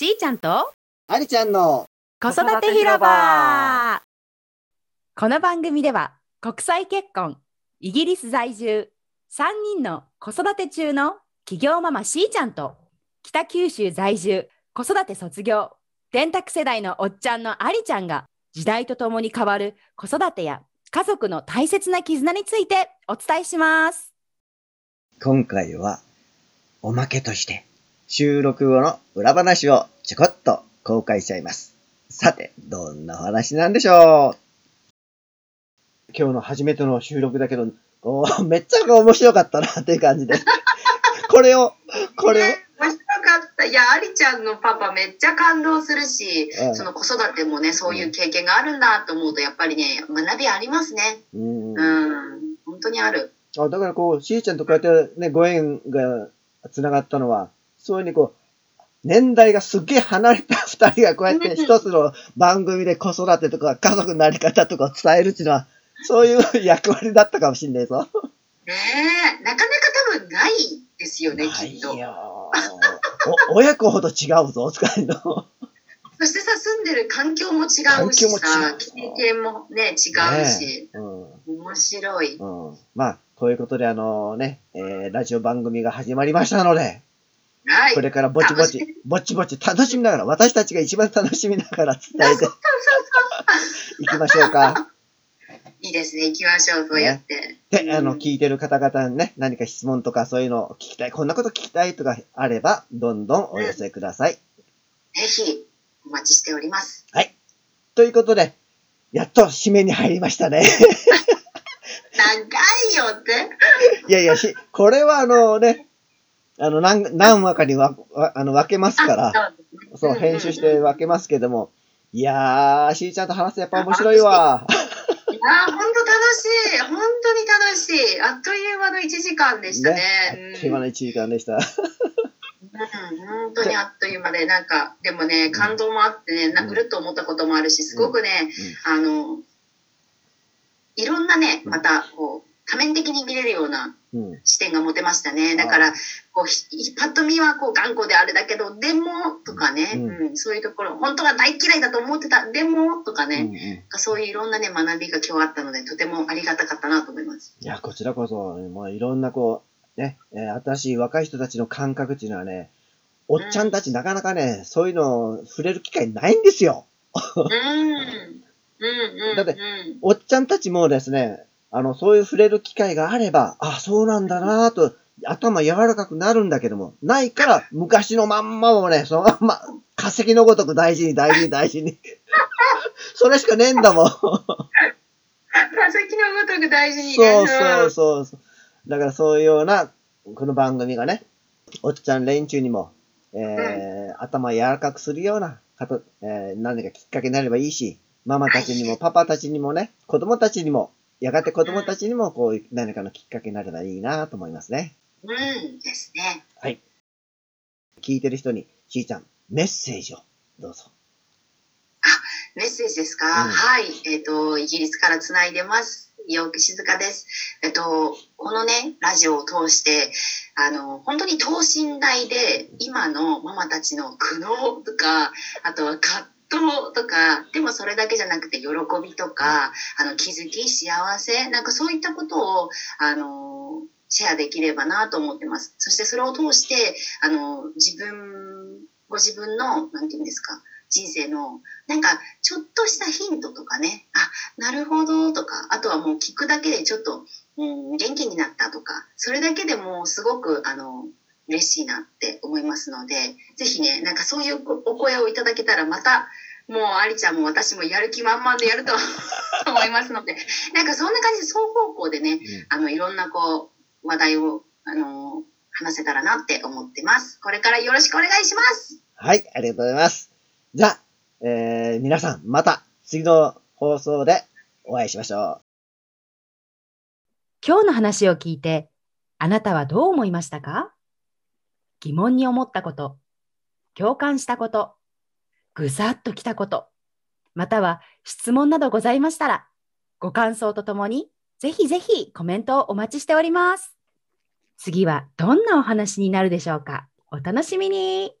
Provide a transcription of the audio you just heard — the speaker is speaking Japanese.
しーちゃんとありちゃんの子育て広場この番組では国際結婚イギリス在住3人の子育て中の企業ママしーちゃんと北九州在住子育て卒業電卓世代のおっちゃんのありちゃんが時代とともに変わる子育てや家族の大切な絆についてお伝えします。今回はおまけとして収録後の裏話をちょこっと公開しちゃいます。さて、どんなお話なんでしょう？今日の初めての収録だけど、おーめっちゃ面白かったなっていう感じで。これを、これを、ね面白かった。いや、ありちゃんのパパめっちゃ感動するし、うんその子育てもね、そういう経験があるんだと思うと、やっぱりね、学びありますね。うんうん。本当にある。あだからこう、しーちゃんとこうやってね、ご縁が繋がったのは、そういうふうにこう、年代がすっげえ離れた二人がこうやって一つの番組で子育てとか家族のあり方とかを伝えるっていうのは、そういう役割だったかもしんないぞ。ねえ、なかなか多分ないですよね、きっと。よお親子ほど違うぞ、お使いの。そしてさ、住んでる環境も違うしさ、う経験もね、違うし、ねうん面白い。うん。まあ、ということで、あのね、えー、ラジオ番組が始まりましたので、はい。これからぼちぼち、ぼちぼち楽しみながら、私たちが一番楽しみながら伝えていきましょうか。いいですね、行きましょう、そうやって。で、あの、うん聞いてる方々にね、何か質問とかそういうのを聞きたい、こんなこと聞きたいとかあれば、どんどんお寄せください。ぜひ、お待ちしております。ということで、やっと締めに入りましたね。長いよって。いやいや、し、これはあのね、あの、何、何話かにわ、わあの、分けますから、あそう、編集して分けますけども、いやー、しーちゃんと話すとやっぱ面白いわ。いやー、本当楽しい。本当に楽しい。あっという間の1時間でしたね。あっという間の1時間でした。うん、本当にあっという間で、なんか、でもね、感動もあってね、なうんぐるっと思ったこともあるし、すごくね、あの、いろんなね、また、こう、多面的に見れるようなうん。視点が持てましたね。だから、こう、ひパッと見はこう頑固であれだけど、でも、とかね、ううんそういうところ、本当は大嫌いだと思ってた、でも、とかね、うんそういういろんなね、学びが今日あったので、とてもありがたかったなと思います。いや、こちらこそ、もういろんなこう、ね、えー新しい若い人たちの感覚っていうのはね、おっちゃんたちなかなかね、そういうのを触れる機会ないんですよ。うん。うんうん。だってうんおっちゃんたちもですね、あの、そういう触れる機会があれば、あ、そうなんだなぁと、頭柔らかくなるんだけども、ないから、昔のまんまをね、そのまんま、化石のごとく大事に大事に大事に。それしかねえんだもん。そ化石のごとく大事にうそうそうそう。だからそういうような、この番組がね、おっちゃん連中にも、えー頭柔らかくするようなかと、えー何かきっかけになればいいし、ママたちにもパパたちにもね、子供たちにも、やがて子供たちにもこういう何かのきっかけになればいいなと思いますね。うんですね。はい。聞いてる人に、しーちゃん、メッセージをどうぞ。メッセージですか、うんはい。えっ、と、イギリスからつないでます。ヨーク静香です。えっと、このね、ラジオを通して、あの、本当に等身大で、今のママたちの苦悩とか、あとは葛藤とか、でもそれだけじゃなくて、喜びとか、あの、気づき、幸せ、なんかそういったことを、あの、シェアできればなと思ってます。そしてそれを通して、あの、自分、ご自分の、なんていうんですか、人生の、なんか、ちょっとしたヒントとかね、あ、なるほどとか、あとはもう聞くだけでちょっと、うん、元気になったとか、それだけでもすごく、あの、嬉しいなって思いますので、ぜひね、なんかそういうお声をいただけたら、また、もう、ありちゃんも私もやる気満々でやると思いますので、なんかそんな感じで双方向でね、あの、いろんなこう、話題を、あの、話せたらなって思ってます。これからよろしくお願いします。はい、ありがとうございます。じゃあ、えー、皆さん、また次の放送でお会いしましょ今日の話を聞いて、あなたはどう思いましたか？疑問に思ったこと、共感したこと、ぐさっときたこと、または質問などございましたら、ご感想とともに、ぜひぜひコメントをお待ちしております。次はどんなお話になるでしょうかお楽しみに